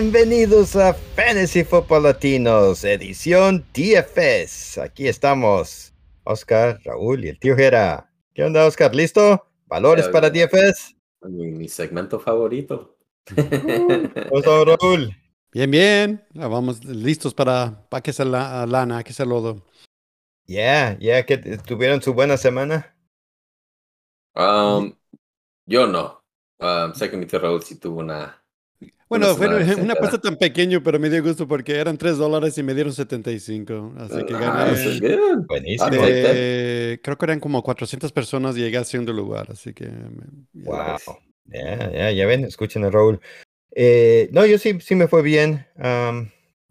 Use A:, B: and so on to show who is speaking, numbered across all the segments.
A: Bienvenidos a Fantasy Football Latinos, edición DFS. Aquí estamos, Oscar, Raúl y el tío Jera. ¿Qué onda, Oscar? ¿Listo? ¿Valores para DFS?
B: Mi, segmento favorito.
A: ¿Cómo está, Raúl?
C: Bien, bien. Vamos listos para, para que sea la lana, que sea lodo.
A: Ya, ya que tuvieron su buena semana.
B: Um, yo no. Um, sé que mi tío Raúl sí tuvo una
C: bueno, fue una apuesta tan pequeño, pero me dio gusto porque eran 3 dólares y me dieron 75. Así que
B: ah,
C: gané.
A: Buenísimo.
C: Eh, creo que eran como 400 personas y llegué al segundo lugar. Así que.
A: Wow. Ya, ya, ya ven, escuchen a Raúl. Eh, no, yo sí, sí me fue bien.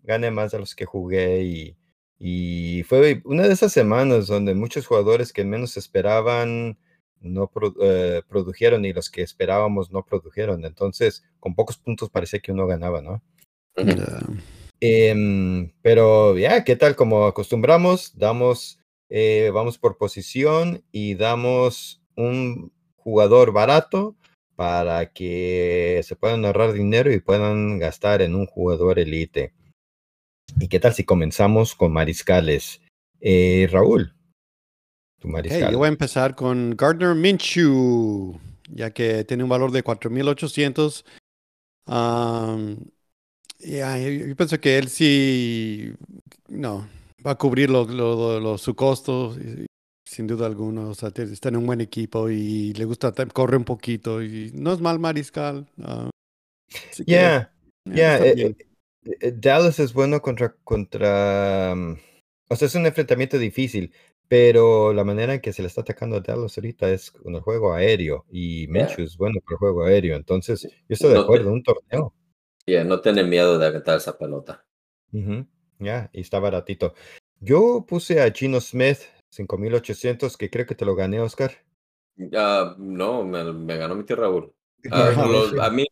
A: gané más de los que jugué y, y fue una de esas semanas donde muchos jugadores que menos esperaban no eh, produjeron y los que esperábamos no produjeron. Entonces, con pocos puntos parecía que uno ganaba, ¿no? Em, pero ya, ¿qué tal? Como acostumbramos, damos, eh, vamos por posición y damos un jugador barato para que se puedan ahorrar dinero y puedan gastar en un jugador elite. ¿Y qué tal si comenzamos con mariscales? Eh, Raúl,
C: yo voy a empezar con Gardner Minshew, ya que tiene un valor de 4.800. Um, yo, pienso que él sí, no, va a cubrir lo, su costo, sin duda alguna. O sea, está en un buen equipo y le gusta, corre un poquito y no es mal mariscal.
A: Uh, yeah, yeah. Eh, eh, Dallas es bueno contra, contra, um, o sea, es un enfrentamiento difícil, pero la manera en que se le está atacando a Dallas ahorita es con el juego aéreo y Minshew es bueno con el juego aéreo. Entonces, yo estoy de acuerdo, un torneo.
B: Yeah, no tiene miedo de aventar esa pelota.
A: Ya, y está baratito. Yo puse a Gino Smith 5800, que creo que te lo gané, Oscar.
B: Uh, no, me, ganó mi tío Raúl. Uh, a mí,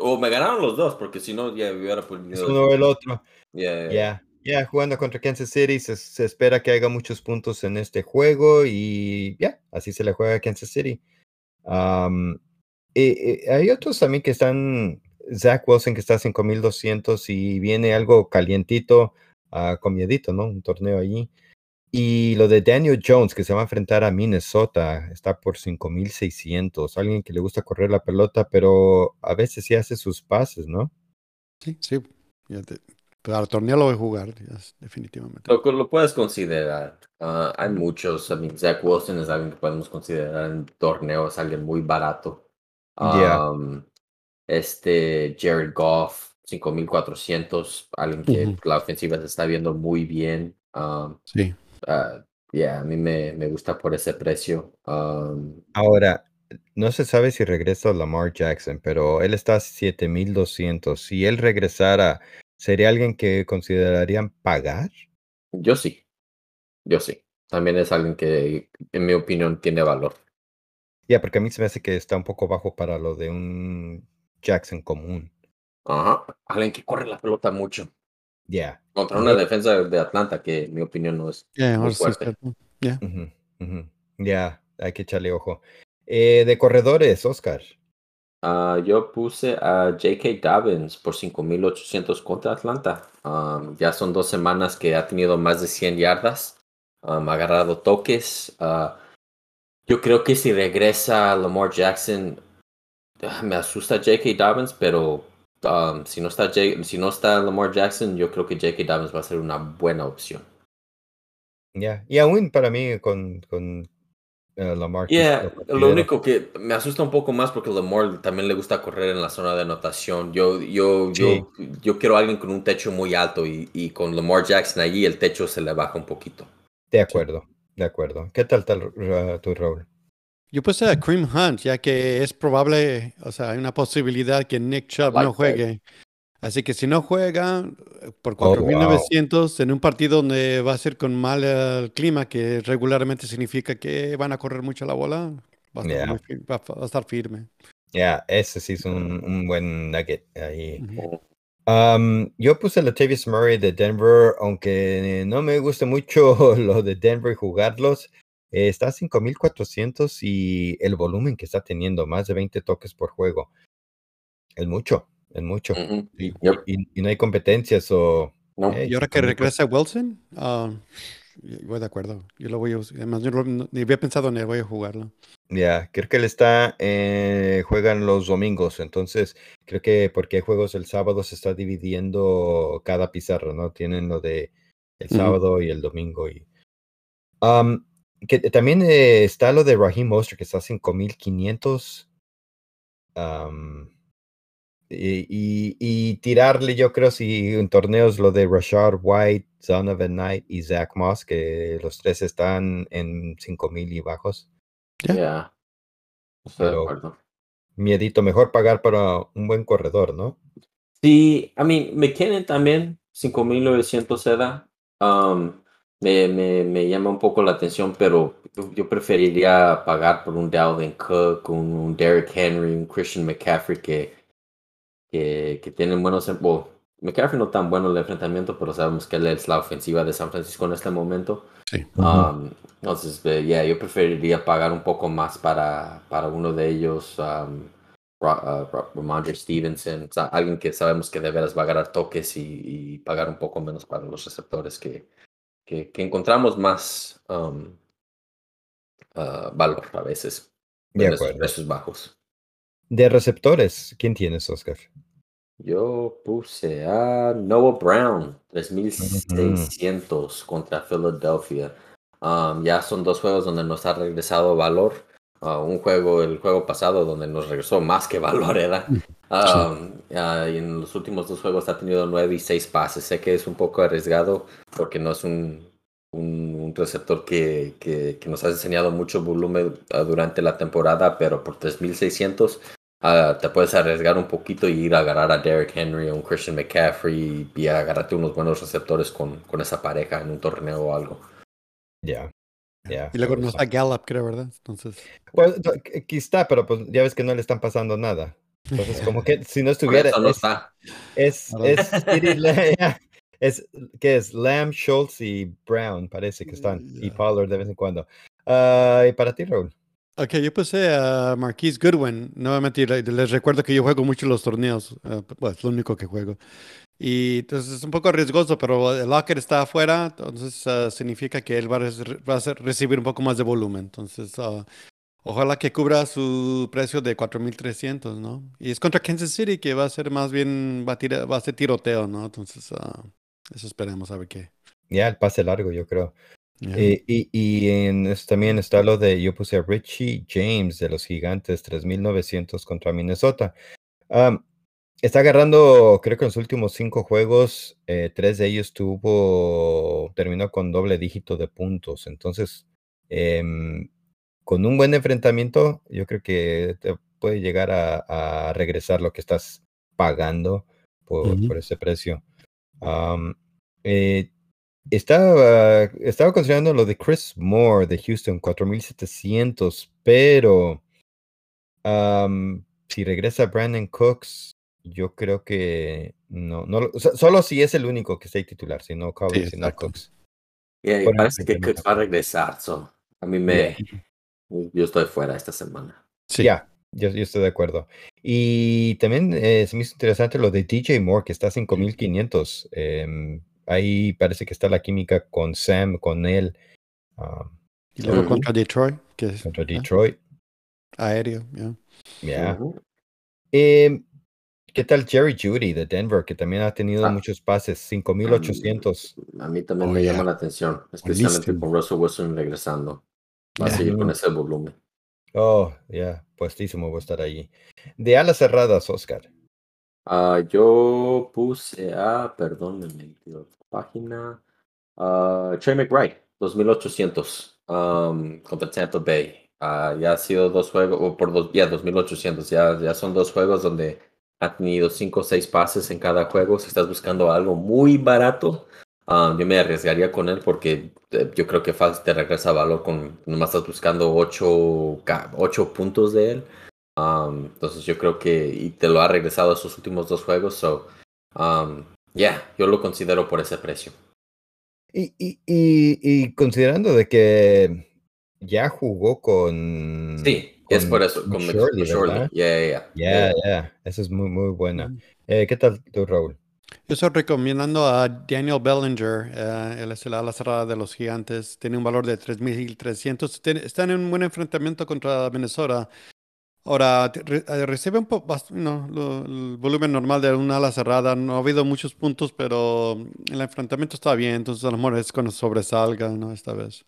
B: o me ganaron los dos, porque si no, ya hubiera
A: podido. Uno el otro. Ya, ya, jugando contra Kansas City, se, espera que haga muchos puntos en este juego y ya, así se le juega a Kansas City. hay otros también que están, Zach Wilson que está a 5200 y viene algo calientito, uh, con miedito, ¿no? Un torneo allí. Y lo de Daniel Jones, que se va a enfrentar a Minnesota, está por 5600. Alguien que le gusta correr la pelota, pero a veces sí hace sus pases, ¿no?
C: Sí, sí. Pero al torneo lo voy a jugar, definitivamente.
B: Lo, lo puedes considerar. Ah, hay muchos. I mean, Zach Wilson es alguien que podemos considerar en torneos, alguien muy barato. Um, este Jared Goff, 5400, alguien que la ofensiva se está viendo muy bien. Um,
C: sí.
B: Uh, yeah, a mí me, me gusta por ese precio. Um,
A: Ahora, no se sabe si regresa Lamar Jackson, pero él está a 7200. Si él regresara ¿Sería alguien que considerarían pagar?
B: Yo sí, yo sí. También es alguien que, en mi opinión, tiene valor.
A: Ya, porque a mí se me hace que está un poco bajo para lo de un Jackson común.
B: Ajá, alguien que corre la pelota mucho.
A: Ya.
B: Contra una defensa de Atlanta que, en mi opinión, no es muy fuerte.
A: Ya, hay que echarle ojo. Eh, de corredores, Oscar.
B: Uh, yo puse a J.K. Dobbins por 5.800 contra Atlanta. Um, ya son dos semanas que ha tenido más de 100 yardas. Um, ha agarrado toques. Uh, yo creo que si regresa Lamar Jackson, uh, me asusta J.K. Dobbins, pero um, si, no está si no está Lamar Jackson, yo creo que J.K. Dobbins va a ser una buena opción.
A: Ya, y aún para mí con, con Uh, Lamar.
B: lo único que me asusta un poco más porque Lamar también le gusta correr en la zona de anotación. Yo, yo, yo, yo quiero a alguien con un techo muy alto y, y, con Lamar Jackson allí el techo se le baja un poquito.
A: De acuerdo, de acuerdo. ¿Qué tal, tal tu Raúl?
C: Yo puse a Cream Hunt, ya que es probable, o sea, hay una posibilidad que Nick Chubb no juegue. Así que si no juega por 4.900 en un partido donde va a ser con mal el clima, que regularmente significa que van a correr mucho la bola, va a estar, firme.
A: Ya, ese sí es un, buen nugget ahí. Um, yo puse a Tavis Murray de Denver, aunque no me gusta mucho lo de Denver jugarlos. Eh, está a 5400 y el volumen que está teniendo, más de 20 toques por juego. Es mucho. En mucho. y, no hay competencias o...
C: y ahora que regresa Wilson, uh, voy de acuerdo. Yo lo voy a Además, yo ni había pensado en él, voy a jugarlo.
A: Ya, creo que él está, eh, juegan los domingos, entonces creo que porque hay juegos el sábado se está dividiendo cada pizarra, ¿no? Tienen lo de el sábado y el domingo. Y, que también eh, está lo de Raheem Monster, que está a 5500. Um, y, y, tirarle, yo creo, si en torneos lo de Rashard White, Son of a Night y Zach Moss, que los tres están en 5000 y bajos.
B: Ya.
A: Miedito, mejor pagar para un buen corredor, ¿no?
B: Sí, a mí, me quieren también 5900 EDA. Um, me, me, me, llama un poco la atención, pero yo preferiría pagar por un Dalvin Cook, un, Derrick Henry, un Christian McCaffrey que, que, que tienen buenos. Bueno, McCaffrey no tan bueno el enfrentamiento, pero sabemos que él es la ofensiva de San Francisco en este momento.
C: Sí.
B: Um, entonces, yeah, yo preferiría pagar un poco más para, para uno de ellos. Um, uh, Stevenson, alguien que sabemos que de veras va a ganar toques y, pagar un poco menos para los receptores que, que, encontramos más um, uh, valor a veces
A: de en esos
B: precios bajos.
A: De receptores, ¿quién tienes, Oscar?
B: Yo puse a Noah Brown, 3600 contra Philadelphia. Um, ya son dos juegos donde nos ha regresado valor. Uh, un juego, el juego pasado, donde nos regresó más que valor, era. Um, y en los últimos dos juegos ha tenido nueve y seis pases. Sé que es un poco arriesgado porque no es un, un, receptor que, que, que, nos ha enseñado mucho volumen uh, durante la temporada, pero por 3600 uh, te puedes arriesgar un poquito y ir a agarrar a Derrick Henry o un Christian McCaffrey y agarrarte unos buenos receptores con, con esa pareja en un torneo o algo.
A: Ya. ya
C: y luego no está Gallup, creo, ¿verdad? Entonces.
A: Pues aquí está, pero pues ya ves que no le están pasando nada. Entonces, como que si no estuviera.
B: no es, está.
A: Es, es, es, que es Lamb, Schultz y Brown, parece que están. Y Pollard de vez en cuando. Uh, ¿Y para ti, Raúl?
C: Ok, yo puse a Marquise Goodwin. Nuevamente, les recuerdo que yo juego mucho los torneos. Uh, pues es lo único que juego. Y entonces es un poco riesgoso, pero el locker está afuera, entonces uh, significa que él va a, va a, recibir un poco más de volumen. Entonces, uh, ojalá que cubra su precio de 4.300, ¿no? Y es contra Kansas City, que va a ser más bien, va a, va a ser tiroteo, ¿no? Entonces, eso esperemos a ver qué.
A: Ya, el pase largo, yo creo. Eh, y, y, en también está lo de, yo puse a Richie James de los Gigantes, 3.900 contra Minnesota. está agarrando, creo que en los últimos cinco juegos, eh, tres de ellos tuvo, terminó con doble dígito de puntos. Entonces, em, con un buen enfrentamiento, yo creo que te puede llegar a, regresar lo que estás pagando por, por ese precio. eh, estaba, estaba considerando lo de Chris Moore de Houston, 4700, pero si regresa Brandon Cooks, yo creo que no, no solo si es el único que esté titular, si no Cowboys, si no Cooks.
B: parece que Cooks va a regresar, a mí me, yo estoy fuera esta semana.
A: Sí. Ya, yo, yo, estoy de acuerdo. Y también eh, se me hizo interesante lo de DJ Moore, que está a 5500. Eh, ahí parece que está la química con Sam, con él.
C: Um, y luego contra Detroit. Que es,
A: contra Detroit.
C: Aéreo, ya.
A: Yeah. Em, ¿Qué tal Jerry Judy de Denver, que también ha tenido ah. muchos pases? 5800.
B: A mí también oh, me llama la atención, especialmente con Russell Wilson regresando. Va a seguir con ese volumen.
A: Oh, ya, puestísimo voy a estar allí. De alas cerradas, Oscar.
B: Uh, yo puse a, perdón, me metí página. Uh, Trey McBride, 2800 um, contra Tampa Bay. Uh, ya ha sido dos juegos, o por dos, ya 2800, ya, ya son dos juegos donde ha tenido cinco o seis pases en cada juego. Si estás buscando algo muy barato, um, yo me arriesgaría con él porque eh, yo creo que fácil te regresa valor con nomás estás buscando ocho, ocho puntos de él entonces yo creo que y te lo ha regresado a sus últimos dos juegos. So, um, yeah, yo lo considero por ese precio.
A: Y, y, y, considerando de que ya jugó con...
B: Sí, es por eso, con, Shorty, Yeah, yeah,
A: yeah. Yeah, Eso es muy, muy buena. Eh, ¿Qué tal tú, Raúl?
C: Yo estoy recomendando a Daniel Bellinger, eh, él es el ala cerrada de los gigantes, tiene un valor de 3.300, está en un buen enfrentamiento contra Minnesota. Ahora, eh, recibe un poco, no, el volumen normal de una ala cerrada, no ha habido muchos puntos, pero el enfrentamiento está bien, entonces a lo mejor es cuando sobresalga, ¿no? Esta vez.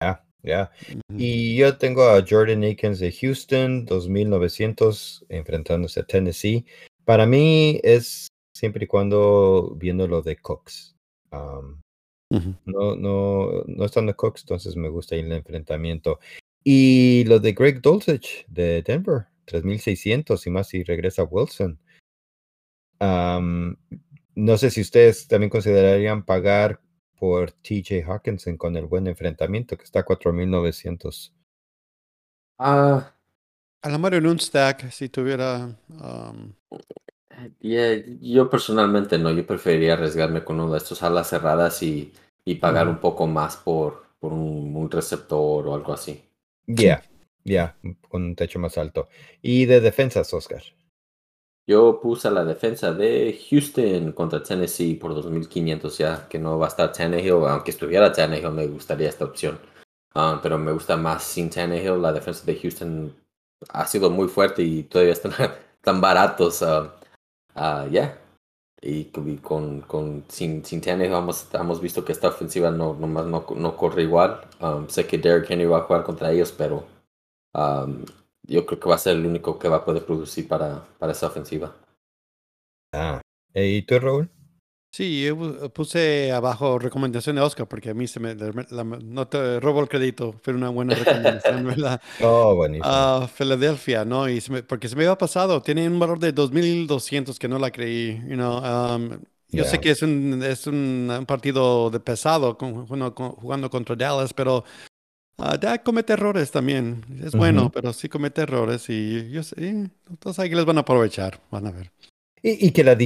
A: Ya, ya. Y yo tengo a Jordan Akins de Houston, 2.900, enfrentándose a Tennessee. Para mí es siempre y cuando viendo lo de Cox. No, no, no estando Cox, entonces me gusta ir el enfrentamiento. Y lo de Greg Dulcich de Denver, 3600 y más si regresa Wilson. no sé si ustedes también considerarían pagar por TJ Hawkinson con el buen enfrentamiento que está a 4900.
C: Ah, a la mano en un stack, si tuviera
B: yo personalmente no, yo preferiría arriesgarme con uno de estos alas cerradas y, y pagar un poco más por, por un, receptor o algo así.
A: Ya, ya, con un techo más alto. ¿Y de defensas, Oscar?
B: Yo puse la defensa de Houston contra Tennessee por 2.500 ya, que no va a estar Tannehill, aunque estuviera Tannehill me gustaría esta opción. Ah, pero me gusta más sin Tannehill, la defensa de Houston ha sido muy fuerte y todavía están tan baratos. Ah, Ah, ya. Y con, con sin, sin hemos, hemos visto que esta ofensiva no, no, no, no corre igual. Um, sé que Derrick Henry va a jugar contra ellos, pero um, yo creo que va a ser el único que va a poder producir para, para esa ofensiva.
A: Ah, ¿y tú, Raúl?
C: Sí, yo puse abajo recomendación de Oscar porque a mí se me no te robo el crédito, fue una buena recomendación, ¿verdad?
A: oh, buenísimo.
C: A Filadelfia, ¿no? Y porque se me había pasado, tiene un valor de 2200 que no la creí, you know. Um, yo sé que es un, es un, partido de pesado con, jugando contra Dallas, pero uh, comete errores también. Es bueno, pero sí comete errores y yo sé, todos ahí les van a aprovechar, van a ver.
A: Y, que la,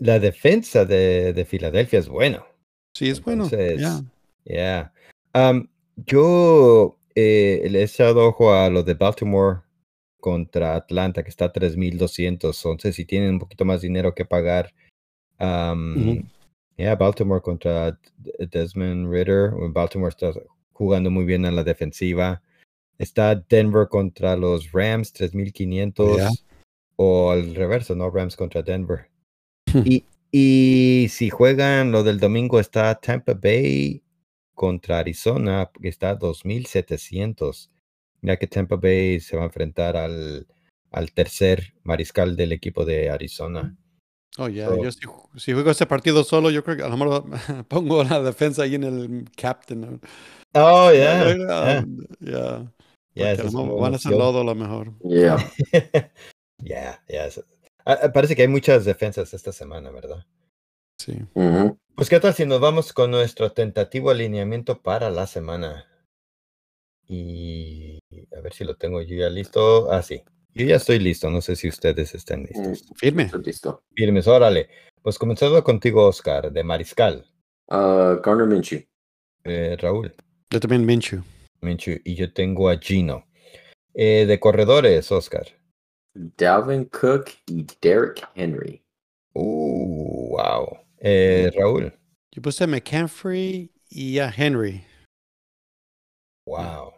A: la defensa de, de, Filadelfia es bueno.
C: Sí, es bueno. Ya.
A: Yeah. yo eh, le he echado ojo a lo de Baltimore contra Atlanta, que está a 3.200. Entonces, si tienen un poquito más dinero que pagar. Um, Baltimore contra Desmond Ritter. Baltimore está jugando muy bien en la defensiva. Está Denver contra los Rams, 3.500 o al reverso, ¿no? Rams contra Denver. y, y si juegan lo del domingo está Tampa Bay contra Arizona, que está a 2700. Ya que Tampa Bay se va a enfrentar al, al tercer mariscal del equipo de Arizona.
C: Oh, ya, yo si, si, juego ese partido solo, yo creo que a lo mejor pongo la defensa ahí en el captain.
A: Oh, yeah. Yeah.
C: yeah. van a ser lodo a lo mejor.
B: Yeah.
A: Ya, ya. Ah, ah, parece que hay muchas defensas esta semana, ¿verdad?
C: Sí.
A: Pues, ¿qué tal si nos vamos con nuestro tentativo alineamiento para la semana? Y a ver si lo tengo yo ya listo. Ah, sí. Yo ya estoy listo. No sé si ustedes están listos.
C: Mm, firme.
B: listo.
A: Firmes, órale. Pues comenzando contigo, Oscar, de Mariscal.
B: Uh, Garner Minshew.
A: Eh, Raúl.
C: Yo también Minshew.
A: Minshew. Y yo tengo a Gino. Eh, de corredores, Oscar.
B: Dalvin Cook y Derrick Henry.
A: Uh, wow. Eh, Raúl.
C: Yo puse McCaffrey y a Henry.
A: Wow.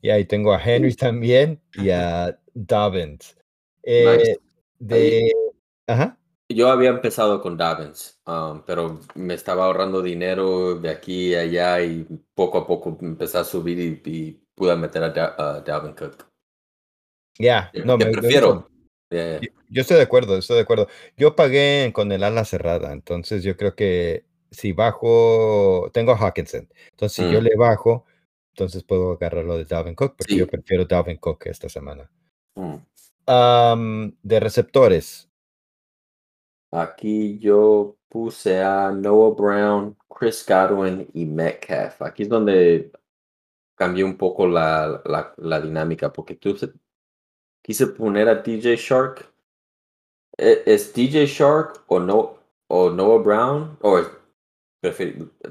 A: Y ahí tengo a Henry también y a Dobbins. Eh, de... Ajá.
B: Yo había empezado con Dobbins, um, pero me estaba ahorrando dinero de aquí y allá y poco a poco empecé a subir y, pude meter a, Dalvin Cook.
A: Ya, no,
B: me prefiero.
A: Yo, estoy de acuerdo, estoy de acuerdo. Yo pagué con el ala cerrada, entonces yo creo que si bajo, tengo a Hawkinson, entonces si yo mm. le bajo, entonces puedo agarrarlo de Dalvin Cook, porque yo prefiero Dalvin Cook esta semana.
B: Mm.
A: de receptores.
B: Aquí yo puse a Noah Brown, Chris Godwin y Metcalf. Aquí es donde cambié un poco la, la, la dinámica, porque tú quise poner a DJ Shark. E, ¿Es DJ Shark o, no, o Noah Brown? ¿O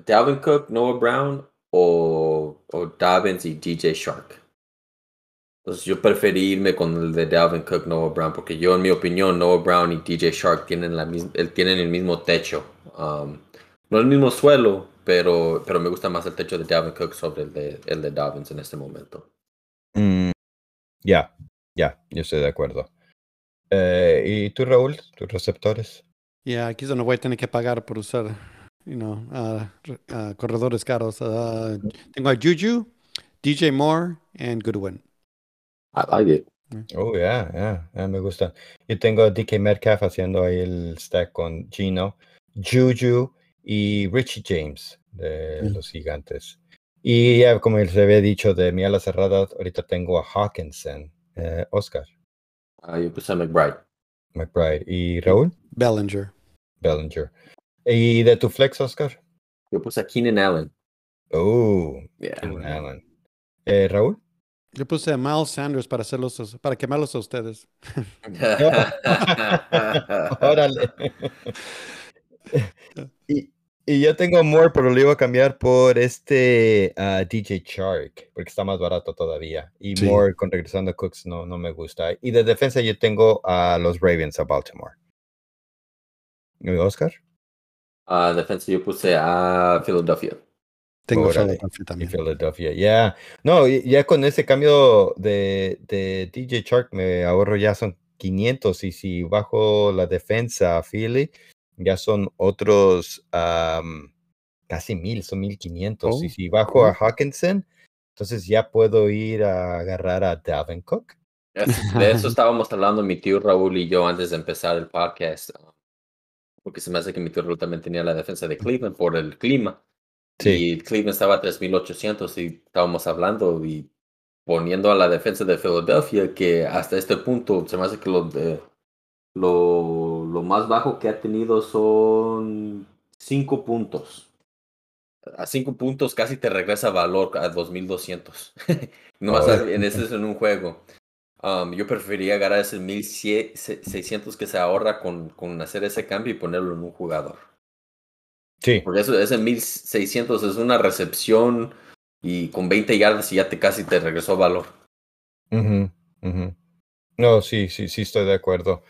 B: Dalvin Cook, Noah Brown o, o Dobbins y DJ Shark? Entonces yo preferí irme con el de Dalvin Cook, Noah Brown, porque yo en mi opinión, Noah Brown y DJ Shark tienen, la tienen el mismo techo. Um, no el mismo suelo, pero, pero me gusta más el techo de Dalvin Cook sobre el de, el de Dobbins en este momento.
A: Mm, ya, ya, yo estoy de acuerdo. Eh, ¿Y tú, Raúl, tus receptores?
C: Ya, aquí es donde voy a tener que pagar por usar, you know, corredores caros. Uh, tengo a Juju, DJ Moore, and Goodwin.
B: I like it.
A: Oh, yeah, yeah, yeah, me gusta. Yo tengo a DK Metcalf haciendo ahí el stack con Gino, Juju y Richie James de mm. los gigantes. Y ya, como les había dicho, de mi ala cerrada, ahorita tengo a Hawkinson, eh, Oscar.
B: Ah, yo puse McBride.
A: McBride. ¿Y Raúl?
C: Bellinger.
A: Bellinger. ¿Y de tu flex, Oscar?
B: Yo puse a Keenan Allen.
A: Oh, Keenan Allen. Eh, ¿Raúl?
C: Yo puse a Miles Sanders para hacerlos, para quemarlos a ustedes.
A: Órale. y, yo tengo More, pero lo iba a cambiar por este uh, DJ Shark, porque está más barato todavía. Y More con regresando a Cooks no, no me gusta. Y de defensa yo tengo a los Ravens a Baltimore. ¿Y Oscar?
B: A defensa yo puse a Philadelphia.
C: Tengo Philadelphia también.
A: Philadelphia, ya. No, ya con ese cambio de, de DJ Shark me ahorro ya son 500 y si bajo la defensa a Philly, ya son otros casi mil, son 1500. y si bajo a Hawkinson, entonces ya puedo ir a agarrar a Dalvin Cook.
B: De eso estábamos hablando mi tío Raúl y yo antes de empezar el podcast. Porque se me hace que mi tío Raúl también tenía la defensa de Cleveland por el clima. Sí. Y Cleveland estaba a 3.800 y estábamos hablando y poniendo a la defensa de Filadelfia que hasta este punto se me hace que lo, de, lo, lo más bajo que ha tenido son 5 puntos. A 5 puntos casi te regresa valor a 2.200. no más en ese es en un juego. Um, yo preferiría ganar ese 1.600 que se ahorra con, con hacer ese cambio y ponerlo en un jugador.
A: Sí.
B: Porque eso, ese 1600 es una recepción y con 20 yardas y ya te casi te regresó valor.
A: No, sí, sí, sí, estoy de acuerdo.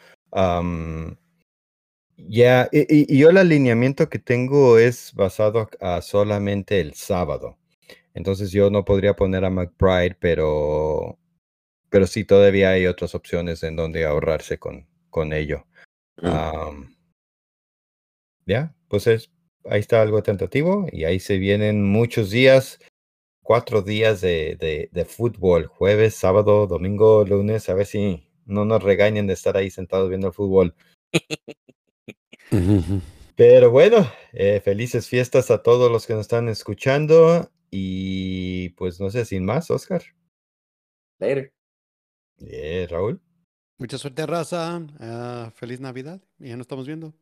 A: Ya, y, yo el alineamiento que tengo es basado a solamente el sábado. Entonces yo no podría poner a McBride, pero, pero sí todavía hay otras opciones en donde ahorrarse con, con ello. Mm. ya, pues es, ahí está algo tentativo y ahí se vienen muchos días, cuatro días de, de, fútbol, jueves, sábado, domingo, lunes, a ver si no nos regañen de estar ahí sentados viendo el fútbol. Pero bueno, eh, felices fiestas a todos los que nos están escuchando y pues no sé, sin más, Oscar.
B: Later.
A: Raúl.
C: Mucha suerte, raza. Ah, feliz Navidad. Y ya nos estamos viendo.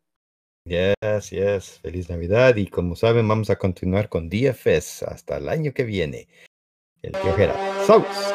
A: Yes, yes. Feliz Navidad. Y como saben, vamos a continuar con DFS hasta el año que viene. El Gerard. ¡Saus!